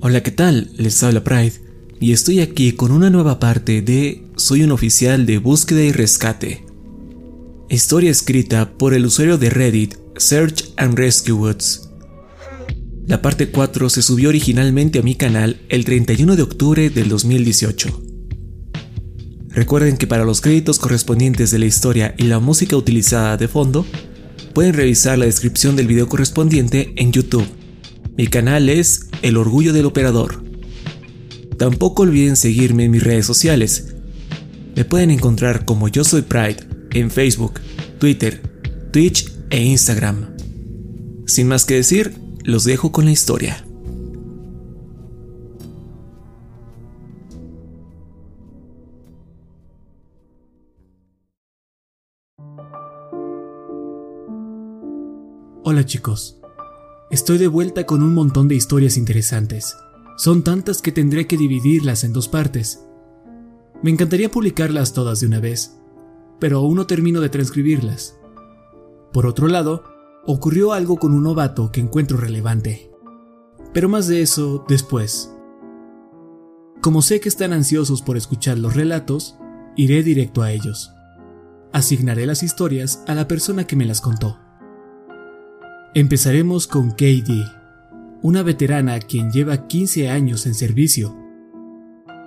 Hola, ¿qué tal? Les habla Pride y estoy aquí con una nueva parte de Soy un oficial de búsqueda y rescate. Historia escrita por el usuario de Reddit Search and Rescue Woods. La parte 4 se subió originalmente a mi canal el 31 de octubre del 2018. Recuerden que para los créditos correspondientes de la historia y la música utilizada de fondo, pueden revisar la descripción del video correspondiente en YouTube. Mi canal es El Orgullo del Operador. Tampoco olviden seguirme en mis redes sociales. Me pueden encontrar como Yo Soy Pride en Facebook, Twitter, Twitch e Instagram. Sin más que decir, los dejo con la historia. Hola chicos, estoy de vuelta con un montón de historias interesantes. Son tantas que tendré que dividirlas en dos partes. Me encantaría publicarlas todas de una vez, pero aún no termino de transcribirlas. Por otro lado, ocurrió algo con un novato que encuentro relevante. Pero más de eso después. Como sé que están ansiosos por escuchar los relatos, iré directo a ellos. Asignaré las historias a la persona que me las contó. Empezaremos con KD, una veterana quien lleva 15 años en servicio.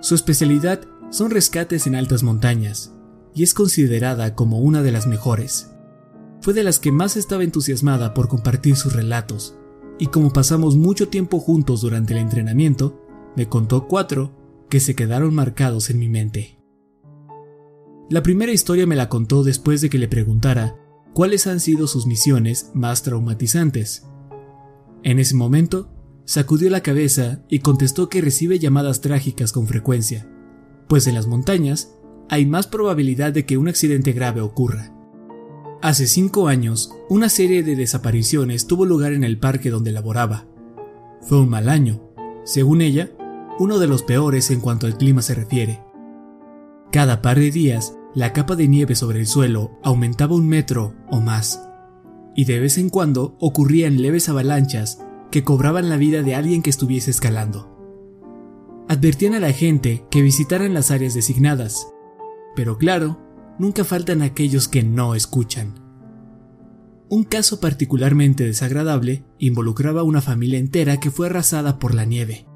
Su especialidad son rescates en altas montañas y es considerada como una de las mejores. Fue de las que más estaba entusiasmada por compartir sus relatos, y como pasamos mucho tiempo juntos durante el entrenamiento, me contó cuatro que se quedaron marcados en mi mente. La primera historia me la contó después de que le preguntara cuáles han sido sus misiones más traumatizantes. En ese momento, sacudió la cabeza y contestó que recibe llamadas trágicas con frecuencia, pues en las montañas hay más probabilidad de que un accidente grave ocurra. Hace cinco años, una serie de desapariciones tuvo lugar en el parque donde laboraba. Fue un mal año, según ella, uno de los peores en cuanto al clima se refiere. Cada par de días, la capa de nieve sobre el suelo aumentaba un metro o más, y de vez en cuando ocurrían leves avalanchas que cobraban la vida de alguien que estuviese escalando. Advertían a la gente que visitaran las áreas designadas, pero claro, nunca faltan aquellos que no escuchan. Un caso particularmente desagradable involucraba a una familia entera que fue arrasada por la nieve,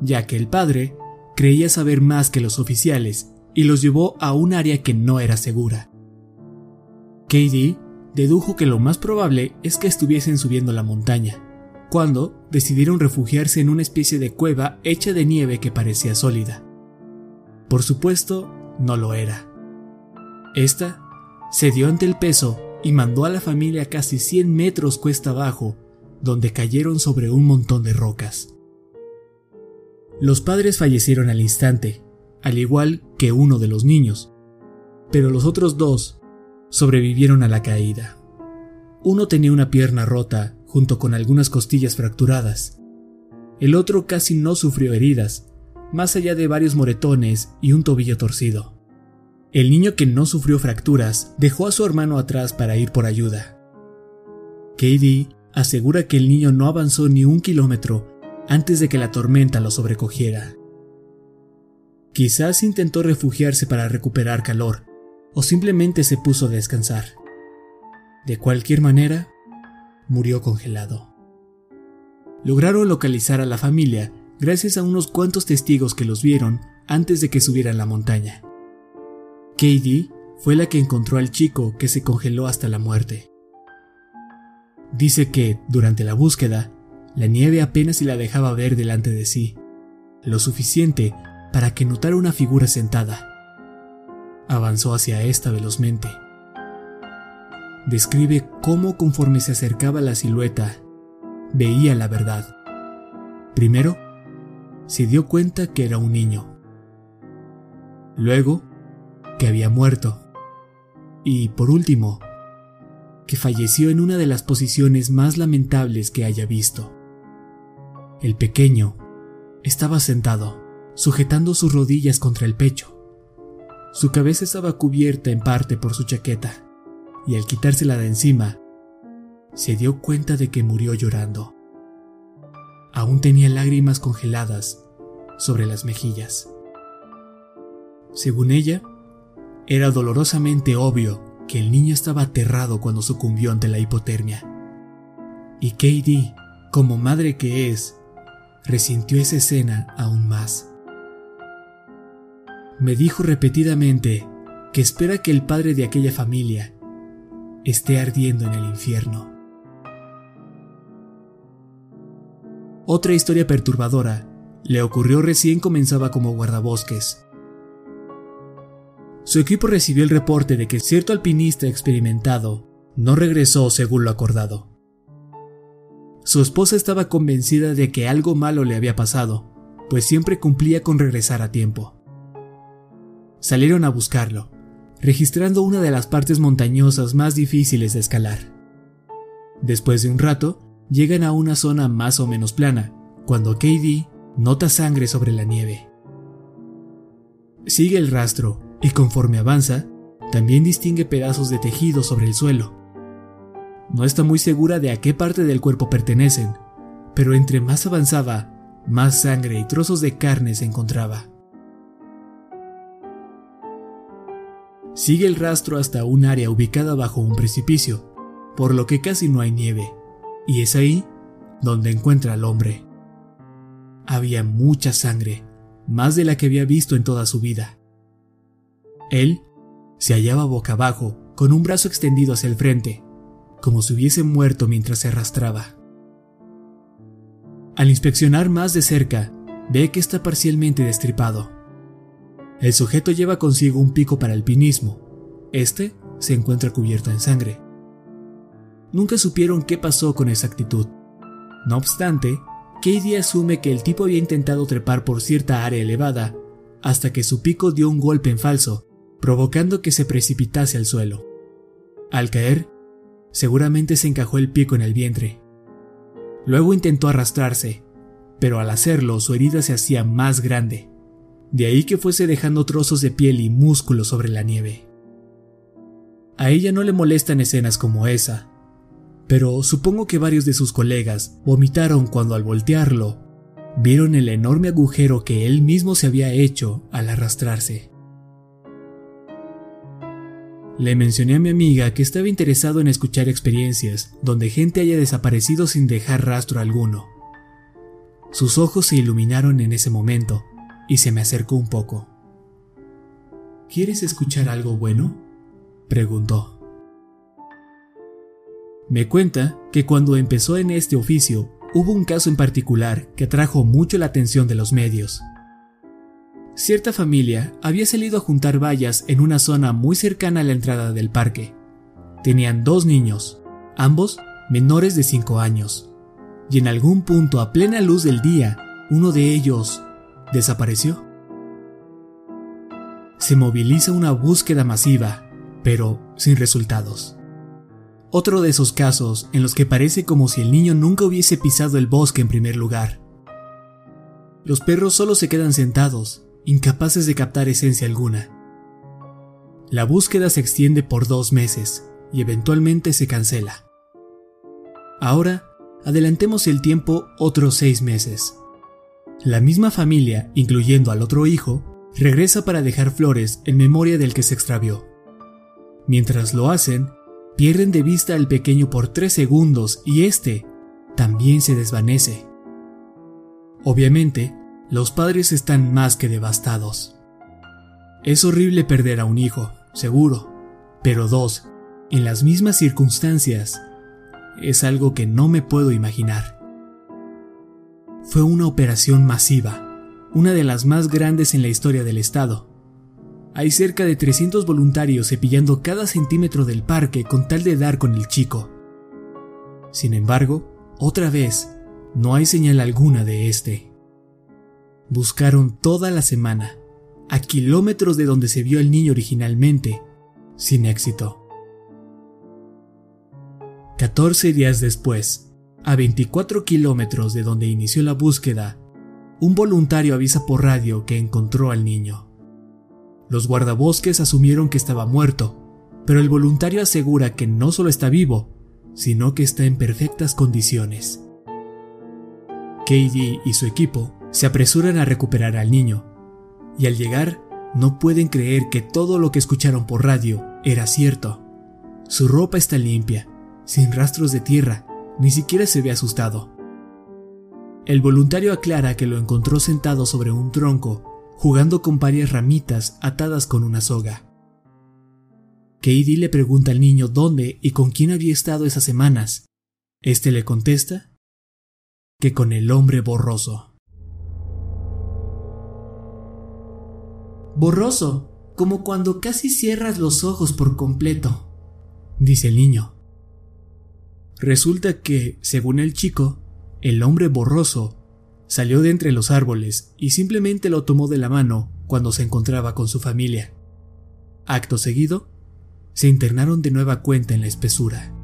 ya que el padre creía saber más que los oficiales y los llevó a un área que no era segura. Katie dedujo que lo más probable es que estuviesen subiendo la montaña, cuando decidieron refugiarse en una especie de cueva hecha de nieve que parecía sólida. Por supuesto, no lo era. Esta cedió ante el peso y mandó a la familia casi 100 metros cuesta abajo, donde cayeron sobre un montón de rocas. Los padres fallecieron al instante, al igual que uno de los niños, pero los otros dos sobrevivieron a la caída. Uno tenía una pierna rota junto con algunas costillas fracturadas. El otro casi no sufrió heridas, más allá de varios moretones y un tobillo torcido. El niño que no sufrió fracturas dejó a su hermano atrás para ir por ayuda. Katie asegura que el niño no avanzó ni un kilómetro antes de que la tormenta lo sobrecogiera. Quizás intentó refugiarse para recuperar calor, o simplemente se puso a descansar. De cualquier manera, murió congelado. Lograron localizar a la familia gracias a unos cuantos testigos que los vieron antes de que subieran la montaña. Katie fue la que encontró al chico que se congeló hasta la muerte. Dice que, durante la búsqueda, la nieve apenas si la dejaba ver delante de sí, lo suficiente para que notara una figura sentada. Avanzó hacia esta velozmente. Describe cómo conforme se acercaba la silueta, veía la verdad. Primero, se dio cuenta que era un niño. Luego, que había muerto. Y, por último, que falleció en una de las posiciones más lamentables que haya visto. El pequeño estaba sentado, sujetando sus rodillas contra el pecho. Su cabeza estaba cubierta en parte por su chaqueta, y al quitársela de encima, se dio cuenta de que murió llorando. Aún tenía lágrimas congeladas sobre las mejillas. Según ella, era dolorosamente obvio que el niño estaba aterrado cuando sucumbió ante la hipotermia. Y Katie, como madre que es, resintió esa escena aún más. Me dijo repetidamente que espera que el padre de aquella familia esté ardiendo en el infierno. Otra historia perturbadora le ocurrió recién comenzaba como guardabosques. Su equipo recibió el reporte de que cierto alpinista experimentado no regresó según lo acordado. Su esposa estaba convencida de que algo malo le había pasado, pues siempre cumplía con regresar a tiempo. Salieron a buscarlo, registrando una de las partes montañosas más difíciles de escalar. Después de un rato, llegan a una zona más o menos plana, cuando KD nota sangre sobre la nieve. Sigue el rastro y conforme avanza, también distingue pedazos de tejido sobre el suelo. No está muy segura de a qué parte del cuerpo pertenecen, pero entre más avanzaba, más sangre y trozos de carne se encontraba. Sigue el rastro hasta un área ubicada bajo un precipicio, por lo que casi no hay nieve, y es ahí donde encuentra al hombre. Había mucha sangre, más de la que había visto en toda su vida. Él se hallaba boca abajo, con un brazo extendido hacia el frente, como si hubiese muerto mientras se arrastraba. Al inspeccionar más de cerca, ve que está parcialmente destripado. El sujeto lleva consigo un pico para alpinismo. Este se encuentra cubierto en sangre. Nunca supieron qué pasó con exactitud. No obstante, Katie asume que el tipo había intentado trepar por cierta área elevada hasta que su pico dio un golpe en falso, provocando que se precipitase al suelo. Al caer, Seguramente se encajó el pico en el vientre. Luego intentó arrastrarse, pero al hacerlo su herida se hacía más grande. De ahí que fuese dejando trozos de piel y músculo sobre la nieve. A ella no le molestan escenas como esa, pero supongo que varios de sus colegas vomitaron cuando al voltearlo vieron el enorme agujero que él mismo se había hecho al arrastrarse. Le mencioné a mi amiga que estaba interesado en escuchar experiencias donde gente haya desaparecido sin dejar rastro alguno. Sus ojos se iluminaron en ese momento y se me acercó un poco. ¿Quieres escuchar algo bueno? preguntó. Me cuenta que cuando empezó en este oficio hubo un caso en particular que atrajo mucho la atención de los medios. Cierta familia había salido a juntar vallas en una zona muy cercana a la entrada del parque. Tenían dos niños, ambos menores de 5 años, y en algún punto a plena luz del día, uno de ellos desapareció. Se moviliza una búsqueda masiva, pero sin resultados. Otro de esos casos en los que parece como si el niño nunca hubiese pisado el bosque en primer lugar. Los perros solo se quedan sentados, incapaces de captar esencia alguna. La búsqueda se extiende por dos meses y eventualmente se cancela. Ahora, adelantemos el tiempo otros seis meses. La misma familia, incluyendo al otro hijo, regresa para dejar flores en memoria del que se extravió. Mientras lo hacen, pierden de vista al pequeño por tres segundos y este también se desvanece. Obviamente, los padres están más que devastados. Es horrible perder a un hijo, seguro, pero dos, en las mismas circunstancias, es algo que no me puedo imaginar. Fue una operación masiva, una de las más grandes en la historia del estado. Hay cerca de 300 voluntarios cepillando cada centímetro del parque con tal de dar con el chico. Sin embargo, otra vez, no hay señal alguna de este. Buscaron toda la semana, a kilómetros de donde se vio el niño originalmente, sin éxito. 14 días después, a 24 kilómetros de donde inició la búsqueda, un voluntario avisa por radio que encontró al niño. Los guardabosques asumieron que estaba muerto, pero el voluntario asegura que no solo está vivo, sino que está en perfectas condiciones. Katie y su equipo se apresuran a recuperar al niño, y al llegar no pueden creer que todo lo que escucharon por radio era cierto. Su ropa está limpia, sin rastros de tierra, ni siquiera se ve asustado. El voluntario aclara que lo encontró sentado sobre un tronco, jugando con varias ramitas atadas con una soga. Katie le pregunta al niño dónde y con quién había estado esas semanas. Este le contesta que con el hombre borroso. Borroso, como cuando casi cierras los ojos por completo, dice el niño. Resulta que, según el chico, el hombre borroso salió de entre los árboles y simplemente lo tomó de la mano cuando se encontraba con su familia. Acto seguido, se internaron de nueva cuenta en la espesura.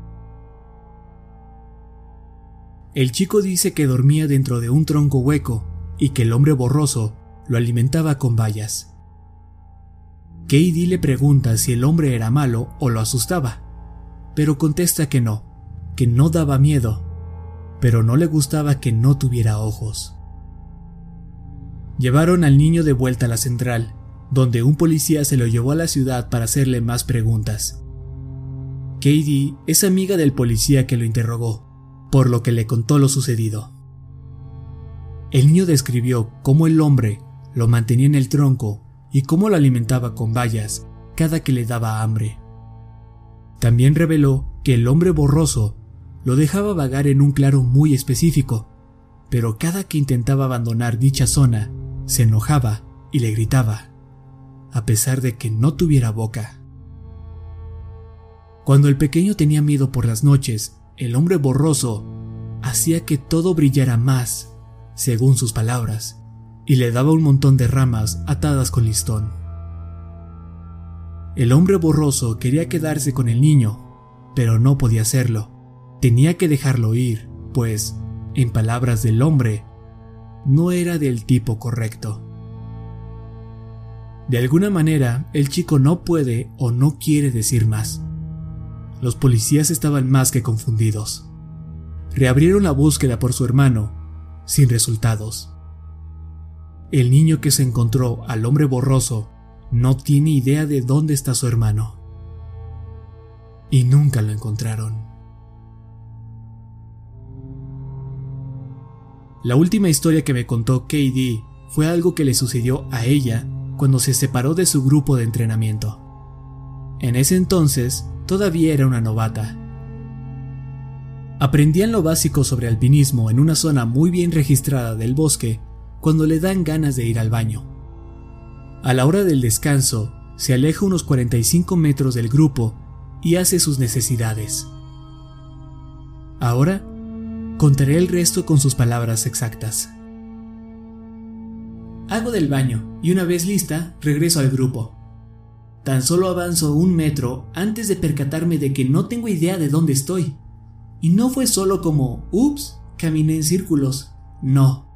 El chico dice que dormía dentro de un tronco hueco y que el hombre borroso lo alimentaba con bayas. Katie le pregunta si el hombre era malo o lo asustaba, pero contesta que no, que no daba miedo pero no le gustaba que no tuviera ojos. Llevaron al niño de vuelta a la central, donde un policía se lo llevó a la ciudad para hacerle más preguntas. Katie es amiga del policía que lo interrogó, por lo que le contó lo sucedido. El niño describió cómo el hombre lo mantenía en el tronco y cómo lo alimentaba con bayas cada que le daba hambre. También reveló que el hombre borroso lo dejaba vagar en un claro muy específico, pero cada que intentaba abandonar dicha zona, se enojaba y le gritaba, a pesar de que no tuviera boca. Cuando el pequeño tenía miedo por las noches, el hombre borroso hacía que todo brillara más, según sus palabras, y le daba un montón de ramas atadas con listón. El hombre borroso quería quedarse con el niño, pero no podía hacerlo Tenía que dejarlo ir, pues, en palabras del hombre, no era del tipo correcto. De alguna manera, el chico no puede o no quiere decir más. Los policías estaban más que confundidos. Reabrieron la búsqueda por su hermano, sin resultados. El niño que se encontró al hombre borroso no tiene idea de dónde está su hermano. Y nunca lo encontraron. La última historia que me contó KD fue algo que le sucedió a ella cuando se separó de su grupo de entrenamiento. En ese entonces todavía era una novata. Aprendían lo básico sobre alpinismo en una zona muy bien registrada del bosque cuando le dan ganas de ir al baño. A la hora del descanso, se aleja unos 45 metros del grupo y hace sus necesidades. Ahora Contaré el resto con sus palabras exactas. Hago del baño y una vez lista regreso al grupo. Tan solo avanzo un metro antes de percatarme de que no tengo idea de dónde estoy. Y no fue solo como, ups, caminé en círculos. No,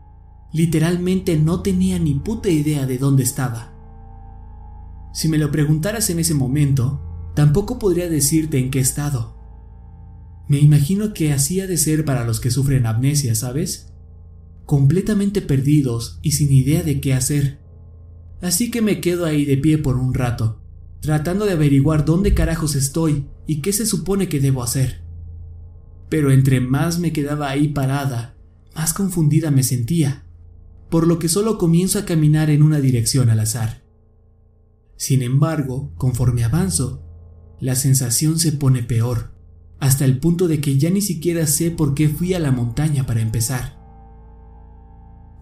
literalmente no tenía ni puta idea de dónde estaba. Si me lo preguntaras en ese momento, tampoco podría decirte en qué estado. Me imagino que así ha de ser para los que sufren amnesia, ¿sabes? Completamente perdidos y sin idea de qué hacer. Así que me quedo ahí de pie por un rato, tratando de averiguar dónde carajos estoy y qué se supone que debo hacer. Pero entre más me quedaba ahí parada, más confundida me sentía, por lo que solo comienzo a caminar en una dirección al azar. Sin embargo, conforme avanzo, la sensación se pone peor, hasta el punto de que ya ni siquiera sé por qué fui a la montaña para empezar.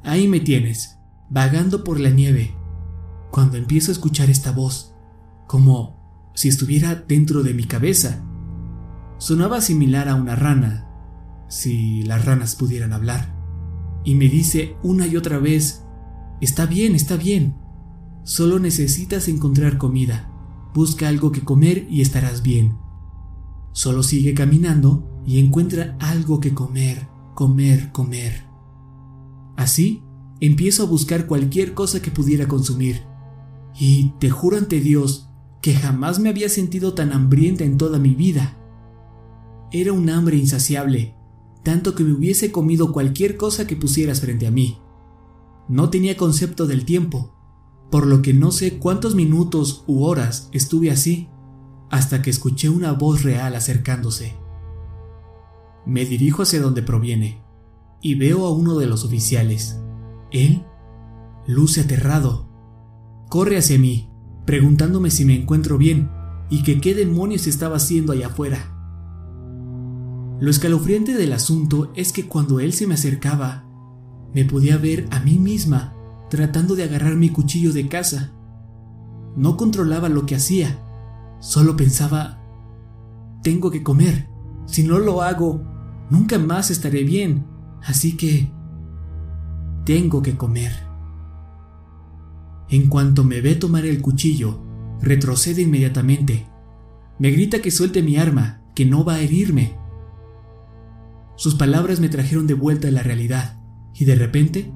Ahí me tienes, vagando por la nieve, cuando empiezo a escuchar esta voz, como si estuviera dentro de mi cabeza. Sonaba similar a una rana, si las ranas pudieran hablar, y me dice una y otra vez, está bien, está bien, solo necesitas encontrar comida, busca algo que comer y estarás bien. Solo sigue caminando y encuentra algo que comer, comer, comer. Así, empiezo a buscar cualquier cosa que pudiera consumir, y te juro ante Dios que jamás me había sentido tan hambrienta en toda mi vida. Era un hambre insaciable, tanto que me hubiese comido cualquier cosa que pusieras frente a mí. No tenía concepto del tiempo, por lo que no sé cuántos minutos u horas estuve así, hasta que escuché una voz real acercándose. Me dirijo hacia donde proviene, y veo a uno de los oficiales. Él luce aterrado corre hacia mí, preguntándome si me encuentro bien y que qué demonios estaba haciendo allá afuera. Lo escalofriante del asunto es que cuando él se me acercaba, me podía ver a mí misma tratando de agarrar mi cuchillo de caza. No controlaba lo que hacía, solo pensaba, tengo que comer, si no lo hago, nunca más estaré bien, así que tengo que comer. En cuanto me ve tomar el cuchillo, retrocede inmediatamente. Me grita que suelte mi arma, que no va a herirme. Sus palabras me trajeron de vuelta a la realidad, y de repente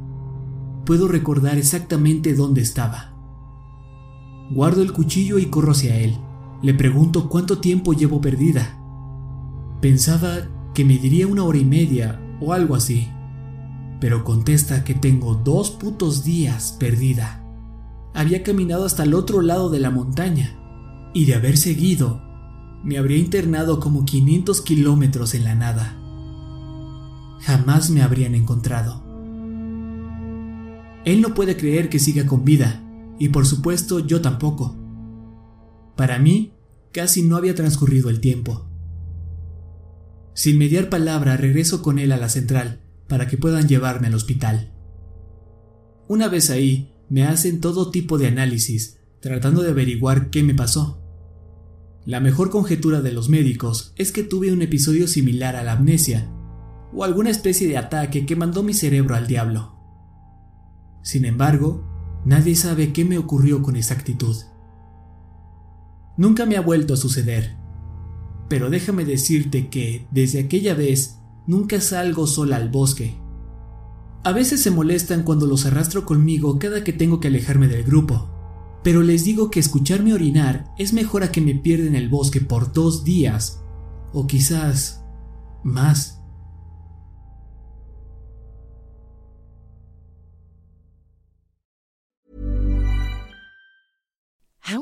puedo recordar exactamente dónde estaba. Guardo el cuchillo y corro hacia él. Le pregunto cuánto tiempo llevo perdida. Pensaba que me diría una hora y media o algo así, pero contesta que tengo dos putos días perdida había caminado hasta el otro lado de la montaña, y de haber seguido, me habría internado como 500 kilómetros en la nada. Jamás me habrían encontrado. Él no puede creer que siga con vida, y por supuesto yo tampoco. Para mí, casi no había transcurrido el tiempo. Sin mediar palabra, regreso con él a la central para que puedan llevarme al hospital. Una vez ahí, me hacen todo tipo de análisis, tratando de averiguar qué me pasó. La mejor conjetura de los médicos es que tuve un episodio similar a la amnesia, o alguna especie de ataque que mandó mi cerebro al diablo. Sin embargo, nadie sabe qué me ocurrió con exactitud. Nunca me ha vuelto a suceder, pero déjame decirte que desde aquella vez nunca salgo sola al bosque. A veces se molestan cuando los arrastro conmigo cada que tengo que alejarme del grupo, pero les digo que escucharme orinar es mejor a que me pierda en el bosque por dos días, o quizás más.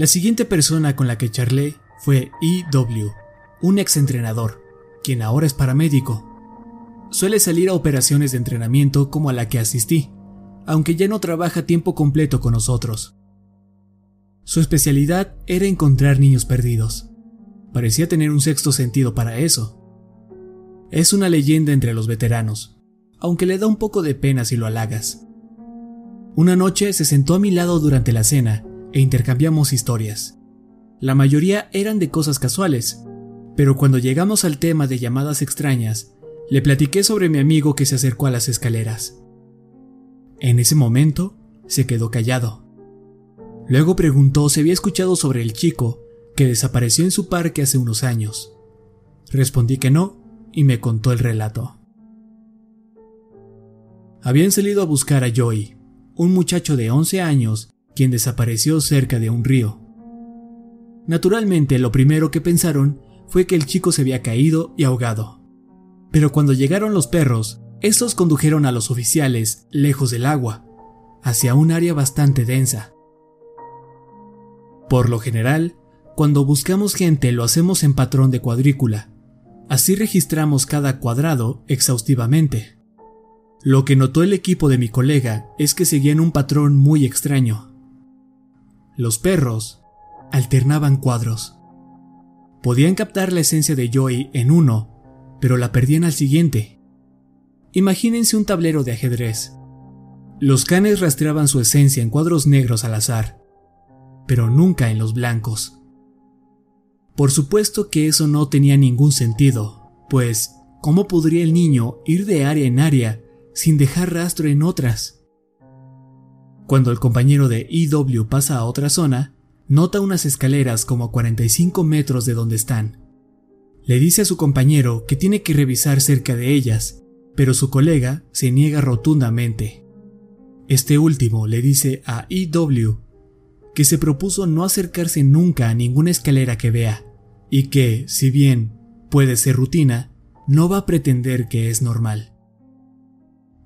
La siguiente persona con la que charlé fue E.W., un exentrenador, quien ahora es paramédico. Suele salir a operaciones de entrenamiento como a la que asistí, aunque ya no trabaja tiempo completo con nosotros. Su especialidad era encontrar niños perdidos. Parecía tener un sexto sentido para eso. Es una leyenda entre los veteranos, aunque le da un poco de pena si lo halagas. Una noche se sentó a mi lado durante la cena e intercambiamos historias. La mayoría eran de cosas casuales, pero cuando llegamos al tema de llamadas extrañas, le platiqué sobre mi amigo que se acercó a las escaleras. En ese momento, se quedó callado. Luego preguntó si había escuchado sobre el chico que desapareció en su parque hace unos años. Respondí que no y me contó el relato. Habían salido a buscar a Joey, un muchacho de 11 años quien desapareció cerca de un río. Naturalmente, lo primero que pensaron fue que el chico se había caído y ahogado. Pero cuando llegaron los perros, estos condujeron a los oficiales lejos del agua, hacia un área bastante densa. Por lo general, cuando buscamos gente lo hacemos en patrón de cuadrícula. Así registramos cada cuadrado exhaustivamente. Lo que notó el equipo de mi colega es que seguían un patrón muy extraño. Los perros alternaban cuadros. Podían captar la esencia de Joey en uno, pero la perdían al siguiente. Imagínense un tablero de ajedrez. Los canes rastreaban su esencia en cuadros negros al azar, pero nunca en los blancos. Por supuesto que eso no tenía ningún sentido, pues ¿cómo podría el niño ir de área en área sin dejar rastro en otras? Cuando el compañero de EW pasa a otra zona, nota unas escaleras como a 45 metros de donde están. Le dice a su compañero que tiene que revisar cerca de ellas, pero su colega se niega rotundamente. Este último le dice a EW que se propuso no acercarse nunca a ninguna escalera que vea, y que, si bien puede ser rutina, no va a pretender que es normal.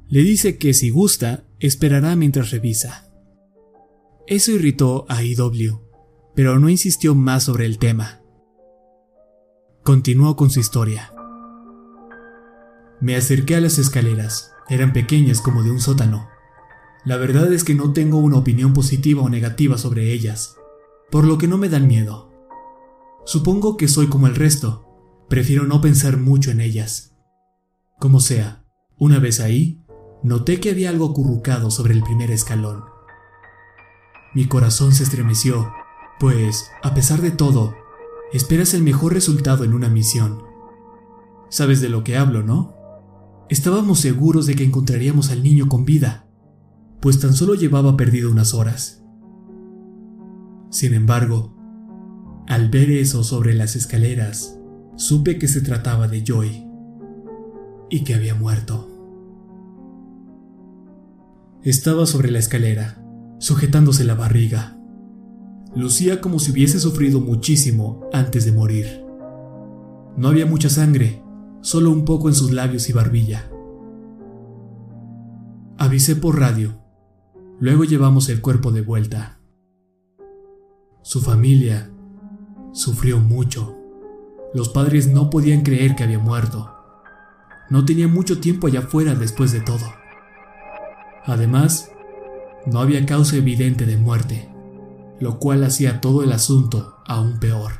Le dice que si gusta, esperará mientras revisa. Eso irritó a IW, pero no insistió más sobre el tema. Continuó con su historia. Me acerqué a las escaleras, eran pequeñas como de un sótano. La verdad es que no tengo una opinión positiva o negativa sobre ellas, por lo que no me dan miedo. Supongo que soy como el resto, prefiero no pensar mucho en ellas. Como sea, una vez ahí, noté que había algo acurrucado sobre el primer escalón. Mi corazón se estremeció, pues, a pesar de todo, esperas el mejor resultado en una misión. Sabes de lo que hablo, ¿no? Estábamos seguros de que encontraríamos al niño con vida, pues tan solo llevaba perdido unas horas. Sin embargo, al ver eso sobre las escaleras, supe que se trataba de Joy y que había muerto. Estaba sobre la escalera, sujetándose la barriga. Lucía como si hubiese sufrido muchísimo antes de morir. No había mucha sangre, solo un poco en sus labios y barbilla. Avisé por radio. Luego llevamos el cuerpo de vuelta. Su familia sufrió mucho. Los padres no podían creer que había muerto. No tenía mucho tiempo allá afuera después de todo. Además, no había causa evidente de muerte, lo cual hacía todo el asunto aún peor.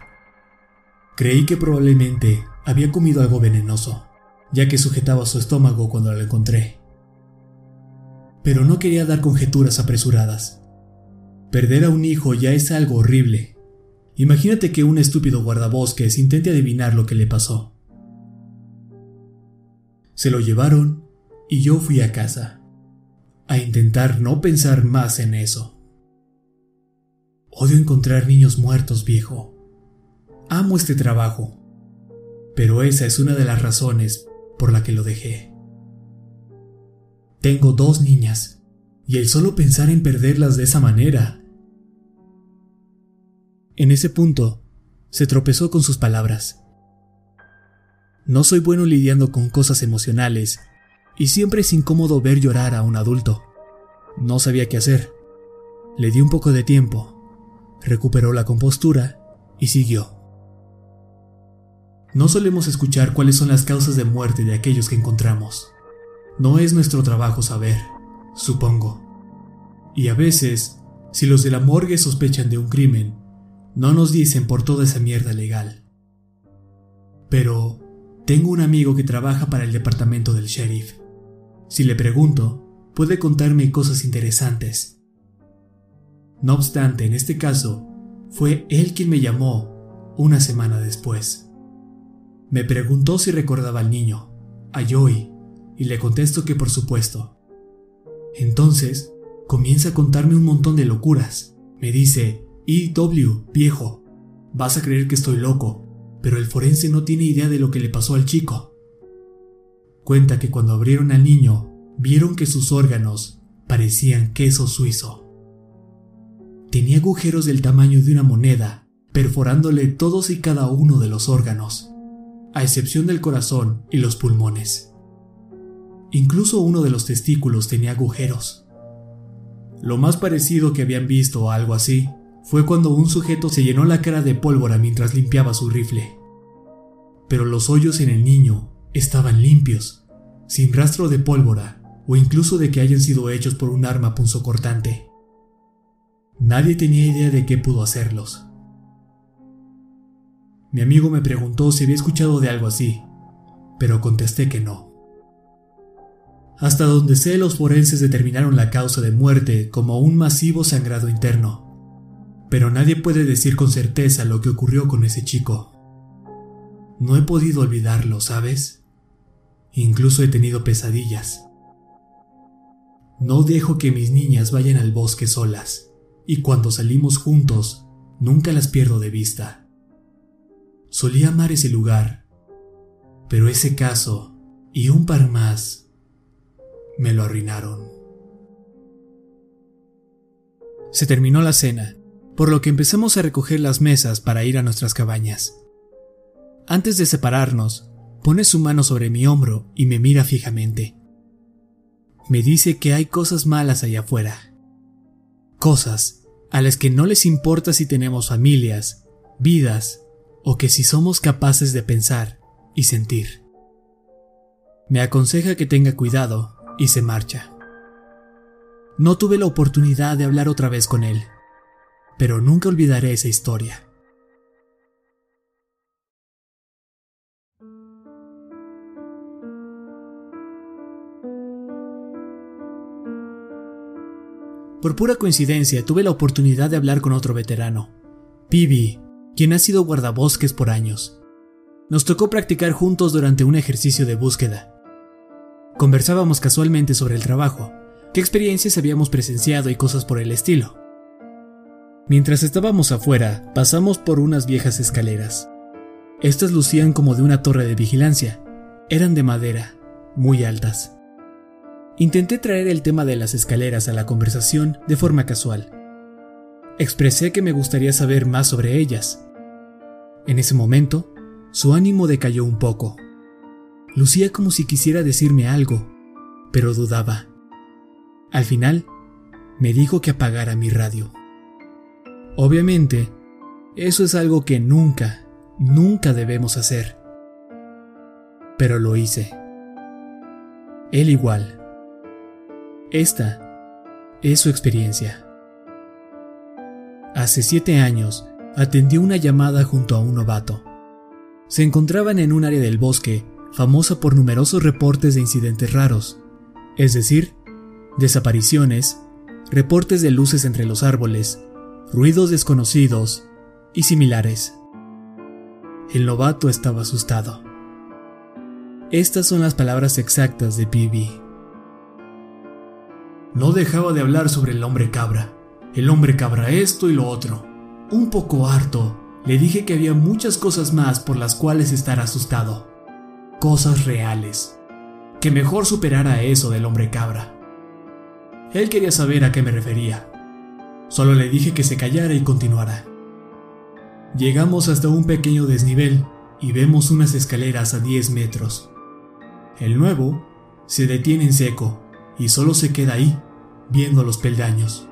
Creí que probablemente había comido algo venenoso, ya que sujetaba su estómago cuando lo encontré. Pero no quería dar conjeturas apresuradas. Perder a un hijo ya es algo horrible. Imagínate que un estúpido guardabosques intente adivinar lo que le pasó. Se lo llevaron y yo fui a casa, a intentar no pensar más en eso. Odio encontrar niños muertos, viejo. Amo este trabajo, pero esa es una de las razones por la que lo dejé. Tengo dos niñas, y el solo pensar en perderlas de esa manera. En ese punto, se tropezó con sus palabras. No soy bueno lidiando con cosas emocionales, y siempre es incómodo ver llorar a un adulto. No sabía qué hacer. Le di un poco de tiempo, recuperó la compostura y siguió. No solemos escuchar cuáles son las causas de muerte de aquellos que encontramos. No es nuestro trabajo saber, supongo. Y a veces, si los de la morgue sospechan de un crimen, no nos dicen por toda esa mierda legal. Pero tengo un amigo que trabaja para el departamento del sheriff. Si le pregunto, puede contarme cosas interesantes. No obstante, en este caso, fue él quien me llamó una semana después. Me preguntó si recordaba al niño, a Joey, y le contesto que por supuesto. Entonces, comienza a contarme un montón de locuras. Me dice, W, viejo, vas a creer que estoy loco, pero el forense no tiene idea de lo que le pasó al chico. Cuenta que cuando abrieron al niño, vieron que sus órganos parecían queso suizo. Tenía agujeros del tamaño de una moneda, perforándole todos y cada uno de los órganos a excepción del corazón y los pulmones. Incluso uno de los testículos tenía agujeros. Lo más parecido que habían visto a algo así fue cuando un sujeto se llenó la cara de pólvora mientras limpiaba su rifle. Pero los hoyos en el niño estaban limpios, sin rastro de pólvora o incluso de que hayan sido hechos por un arma punzocortante. Nadie tenía idea de qué pudo hacerlos. Mi amigo me preguntó si había escuchado de algo así, pero contesté que no. Hasta donde sé, los forenses determinaron la causa de muerte como un masivo sangrado interno, pero nadie puede decir con certeza lo que ocurrió con ese chico. No he podido olvidarlo, ¿sabes? Incluso he tenido pesadillas. No dejo que mis niñas vayan al bosque solas, y cuando salimos juntos, nunca las pierdo de vista. Solía amar ese lugar, pero ese caso y un par más me lo arruinaron. Se terminó la cena, por lo que empezamos a recoger las mesas para ir a nuestras cabañas. Antes de separarnos, pone su mano sobre mi hombro y me mira fijamente. Me dice que hay cosas malas allá afuera. Cosas a las que no les importa si tenemos familias, vidas o que si somos capaces de pensar y sentir. Me aconseja que tenga cuidado y se marcha. No tuve la oportunidad de hablar otra vez con él, pero nunca olvidaré esa historia. Por pura coincidencia tuve la oportunidad de hablar con otro veterano, Pibi, quien ha sido guardabosques por años. Nos tocó practicar juntos durante un ejercicio de búsqueda. Conversábamos casualmente sobre el trabajo, qué experiencias habíamos presenciado y cosas por el estilo. Mientras estábamos afuera, pasamos por unas viejas escaleras. Estas lucían como de una torre de vigilancia. Eran de madera, muy altas. Intenté traer el tema de las escaleras a la conversación de forma casual. Expresé que me gustaría saber más sobre ellas, en ese momento, su ánimo decayó un poco. Lucía como si quisiera decirme algo, pero dudaba. Al final, me dijo que apagara mi radio. Obviamente, eso es algo que nunca, nunca debemos hacer. Pero lo hice. Él igual. Esta es su experiencia. Hace siete años, atendió una llamada junto a un novato. Se encontraban en un área del bosque famosa por numerosos reportes de incidentes raros, es decir, desapariciones, reportes de luces entre los árboles, ruidos desconocidos y similares. El novato estaba asustado. Estas son las palabras exactas de PB. No dejaba de hablar sobre el hombre cabra. El hombre cabra esto y lo otro. Un poco harto, le dije que había muchas cosas más por las cuales estar asustado. Cosas reales. Que mejor superara eso del hombre cabra. Él quería saber a qué me refería. Solo le dije que se callara y continuara. Llegamos hasta un pequeño desnivel y vemos unas escaleras a 10 metros. El nuevo se detiene en seco y solo se queda ahí, viendo los peldaños.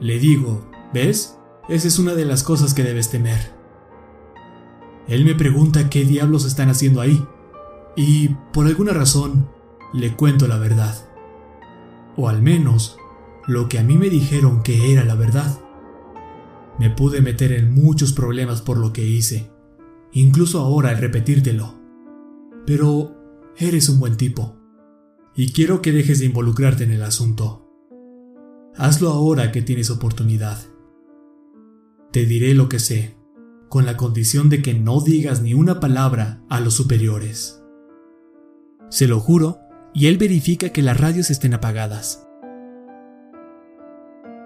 Le digo, ¿ves? Esa es una de las cosas que debes temer. Él me pregunta qué diablos están haciendo ahí, y por alguna razón le cuento la verdad. O al menos lo que a mí me dijeron que era la verdad. Me pude meter en muchos problemas por lo que hice, incluso ahora al repetírtelo. Pero eres un buen tipo y quiero que dejes de involucrarte en el asunto. Hazlo ahora que tienes oportunidad. Te diré lo que sé, con la condición de que no digas ni una palabra a los superiores. Se lo juro, y él verifica que las radios estén apagadas.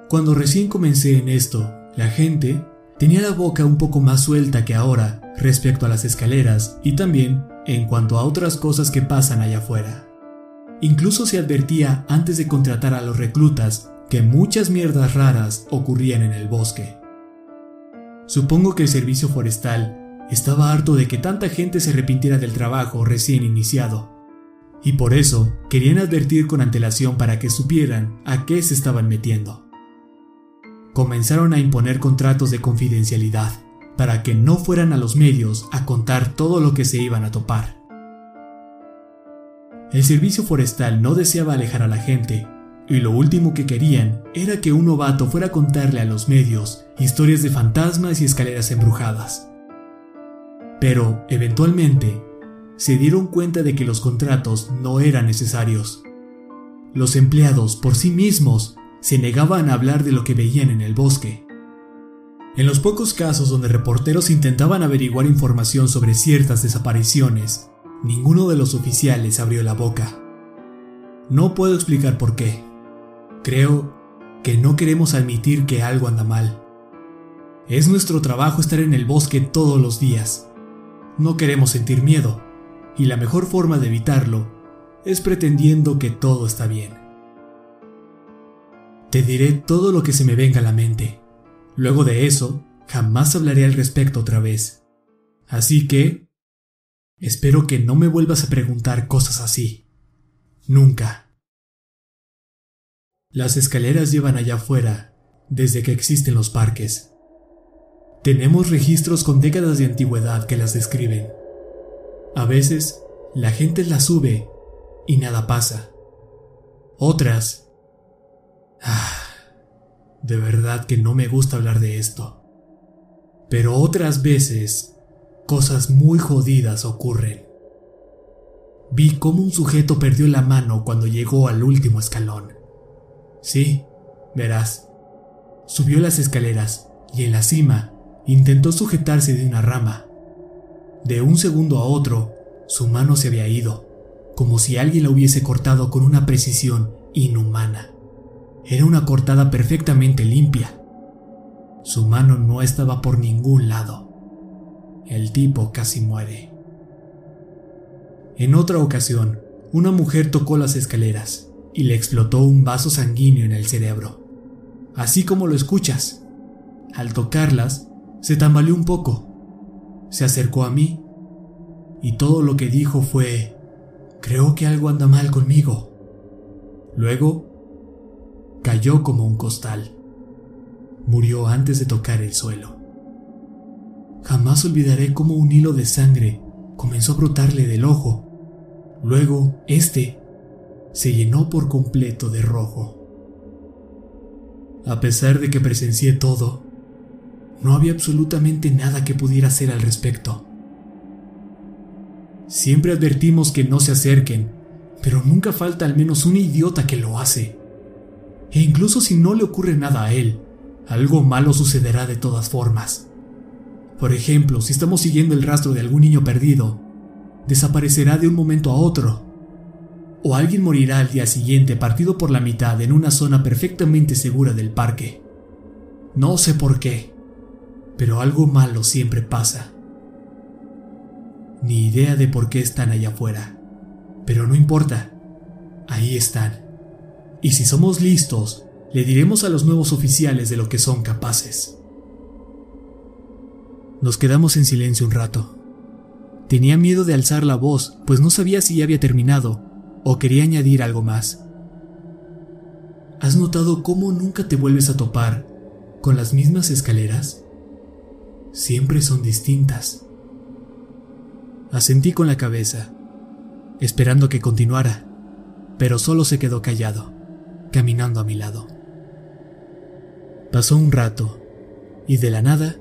Cuando recién comencé en esto, la gente tenía la boca un poco más suelta que ahora respecto a las escaleras y también en cuanto a otras cosas que pasan allá afuera. Incluso se advertía antes de contratar a los reclutas que muchas mierdas raras ocurrían en el bosque. Supongo que el servicio forestal estaba harto de que tanta gente se arrepintiera del trabajo recién iniciado, y por eso querían advertir con antelación para que supieran a qué se estaban metiendo. Comenzaron a imponer contratos de confidencialidad para que no fueran a los medios a contar todo lo que se iban a topar. El servicio forestal no deseaba alejar a la gente, y lo último que querían era que un novato fuera a contarle a los medios historias de fantasmas y escaleras embrujadas. Pero, eventualmente, se dieron cuenta de que los contratos no eran necesarios. Los empleados por sí mismos se negaban a hablar de lo que veían en el bosque. En los pocos casos donde reporteros intentaban averiguar información sobre ciertas desapariciones, Ninguno de los oficiales abrió la boca. No puedo explicar por qué. Creo que no queremos admitir que algo anda mal. Es nuestro trabajo estar en el bosque todos los días. No queremos sentir miedo, y la mejor forma de evitarlo es pretendiendo que todo está bien. Te diré todo lo que se me venga a la mente. Luego de eso, jamás hablaré al respecto otra vez. Así que, Espero que no me vuelvas a preguntar cosas así. Nunca. Las escaleras llevan allá afuera desde que existen los parques. Tenemos registros con décadas de antigüedad que las describen. A veces, la gente las sube y nada pasa. Otras... Ah, de verdad que no me gusta hablar de esto. Pero otras veces cosas muy jodidas ocurren. Vi cómo un sujeto perdió la mano cuando llegó al último escalón. Sí, verás. Subió las escaleras y en la cima intentó sujetarse de una rama. De un segundo a otro, su mano se había ido, como si alguien la hubiese cortado con una precisión inhumana. Era una cortada perfectamente limpia. Su mano no estaba por ningún lado el tipo casi muere. En otra ocasión, una mujer tocó las escaleras y le explotó un vaso sanguíneo en el cerebro. Así como lo escuchas. Al tocarlas, se tambaleó un poco. Se acercó a mí y todo lo que dijo fue, creo que algo anda mal conmigo. Luego, cayó como un costal. Murió antes de tocar el suelo. Jamás olvidaré cómo un hilo de sangre comenzó a brotarle del ojo. Luego, este se llenó por completo de rojo. A pesar de que presencié todo, no había absolutamente nada que pudiera hacer al respecto. Siempre advertimos que no se acerquen, pero nunca falta al menos un idiota que lo hace. E incluso si no le ocurre nada a él, algo malo sucederá de todas formas. Por ejemplo, si estamos siguiendo el rastro de algún niño perdido, desaparecerá de un momento a otro. O alguien morirá al día siguiente partido por la mitad en una zona perfectamente segura del parque. No sé por qué, pero algo malo siempre pasa. Ni idea de por qué están allá afuera, pero no importa, ahí están. Y si somos listos, le diremos a los nuevos oficiales de lo que son capaces. Nos quedamos en silencio un rato. Tenía miedo de alzar la voz, pues no sabía si ya había terminado o quería añadir algo más. ¿Has notado cómo nunca te vuelves a topar con las mismas escaleras? Siempre son distintas. Asentí con la cabeza, esperando que continuara, pero solo se quedó callado, caminando a mi lado. Pasó un rato, y de la nada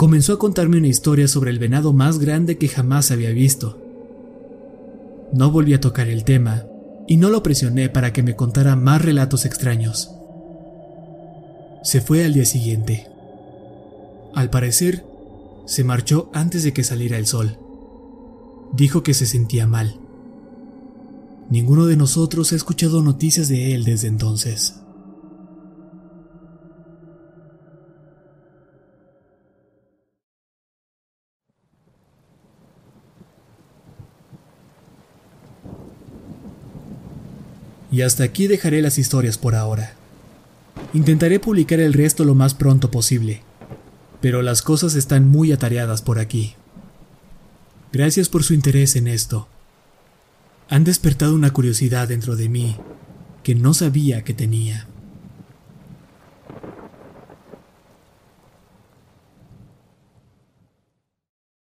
comenzó a contarme una historia sobre el venado más grande que jamás había visto. No volví a tocar el tema y no lo presioné para que me contara más relatos extraños. Se fue al día siguiente. Al parecer, se marchó antes de que saliera el sol. Dijo que se sentía mal. Ninguno de nosotros ha escuchado noticias de él desde entonces. Y hasta aquí dejaré las historias por ahora. Intentaré publicar el resto lo más pronto posible, pero las cosas están muy atareadas por aquí. Gracias por su interés en esto. Han despertado una curiosidad dentro de mí que no sabía que tenía.